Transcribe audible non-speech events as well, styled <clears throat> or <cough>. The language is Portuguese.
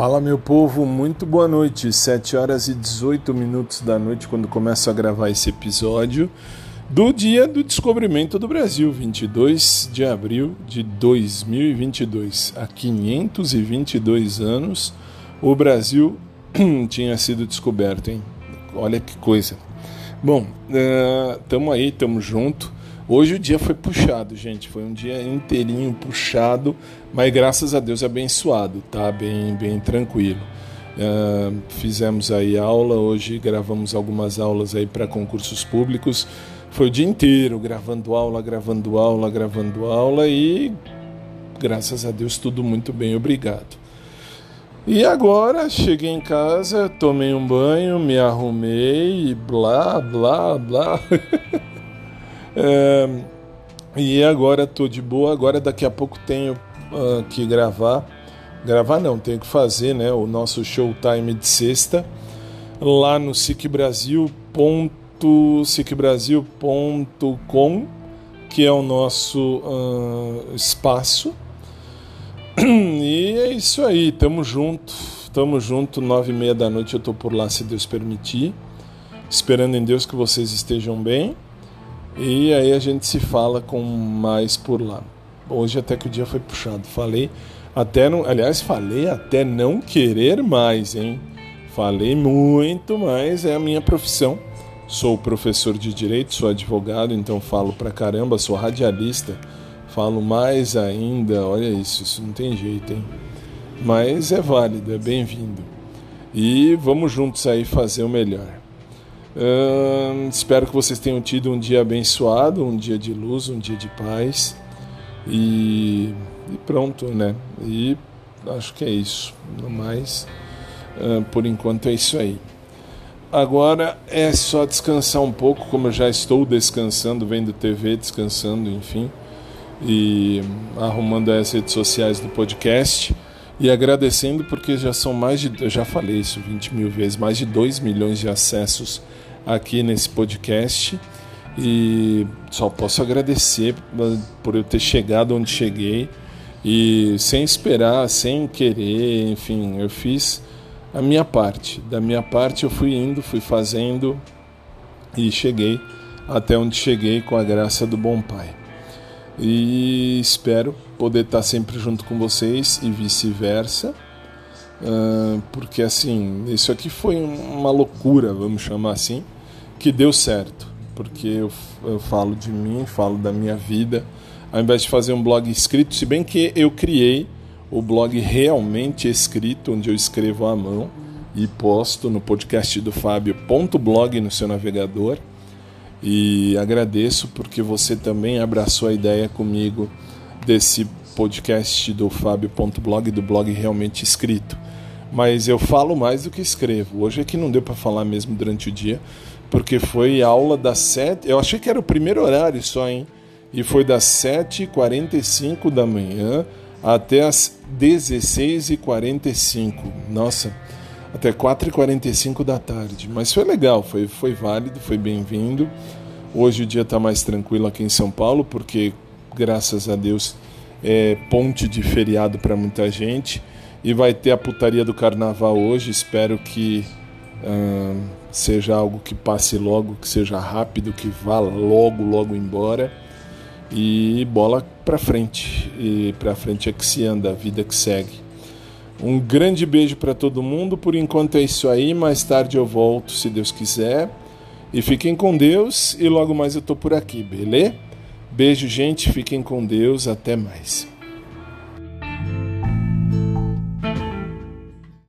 Fala meu povo, muito boa noite. 7 horas e 18 minutos da noite quando começo a gravar esse episódio do dia do descobrimento do Brasil, 22 de abril de 2022. Há 522 anos o Brasil <clears throat> tinha sido descoberto, hein? Olha que coisa. Bom, uh, aí, estamos junto. Hoje o dia foi puxado, gente. Foi um dia inteirinho puxado, mas graças a Deus abençoado, tá? Bem, bem tranquilo. Uh, fizemos aí aula hoje, gravamos algumas aulas aí para concursos públicos. Foi o dia inteiro gravando aula, gravando aula, gravando aula e graças a Deus tudo muito bem, obrigado. E agora cheguei em casa, tomei um banho, me arrumei e blá, blá, blá. <laughs> É, e agora tô de boa. Agora daqui a pouco tenho uh, que gravar. Gravar não, tenho que fazer né, o nosso showtime de sexta lá no sicbrasil.com, que é o nosso uh, espaço. <clears throat> E é isso aí, tamo junto, tamo junto, nove e meia da noite eu tô por lá se Deus permitir, esperando em Deus que vocês estejam bem. E aí a gente se fala com mais por lá. Hoje até que o dia foi puxado. Falei até não, aliás, falei até não querer mais, hein? Falei muito, mas é a minha profissão. Sou professor de direito, sou advogado, então falo pra caramba, sou radialista, falo mais ainda. Olha isso, isso não tem jeito, hein? Mas é válido, é bem-vindo. E vamos juntos aí fazer o melhor. Espero que vocês tenham tido um dia abençoado, um dia de luz, um dia de paz. E, e pronto, né? E acho que é isso. No mais, por enquanto é isso aí. Agora é só descansar um pouco, como eu já estou descansando, vendo TV, descansando, enfim, e arrumando as redes sociais do podcast. E agradecendo porque já são mais de, eu já falei isso 20 mil vezes, mais de 2 milhões de acessos aqui nesse podcast e só posso agradecer por eu ter chegado onde cheguei e sem esperar, sem querer, enfim, eu fiz a minha parte. Da minha parte eu fui indo, fui fazendo e cheguei até onde cheguei com a graça do bom Pai. E espero poder estar sempre junto com vocês e vice-versa. Uh, porque assim, isso aqui foi uma loucura, vamos chamar assim, que deu certo. Porque eu, eu falo de mim, falo da minha vida, ao invés de fazer um blog escrito, se bem que eu criei o blog realmente escrito, onde eu escrevo à mão e posto no podcast do Fábio.blog no seu navegador. E agradeço porque você também abraçou a ideia comigo desse podcast do Fábio.blog, do blog realmente escrito mas eu falo mais do que escrevo. Hoje é que não deu para falar mesmo durante o dia, porque foi aula das 7. Eu achei que era o primeiro horário só, hein? E foi das 7h45 da manhã até as 16h45. Nossa, até 4h45 da tarde. Mas foi legal, foi, foi válido, foi bem-vindo. Hoje o dia está mais tranquilo aqui em São Paulo, porque graças a Deus é ponte de feriado para muita gente e vai ter a putaria do carnaval hoje. Espero que uh, seja algo que passe logo, que seja rápido, que vá logo, logo embora. E bola para frente. E para frente é que se anda, a vida que segue. Um grande beijo para todo mundo. Por enquanto é isso aí. Mais tarde eu volto, se Deus quiser. E fiquem com Deus. E logo mais eu tô por aqui, beleza? Beijo, gente. Fiquem com Deus. Até mais.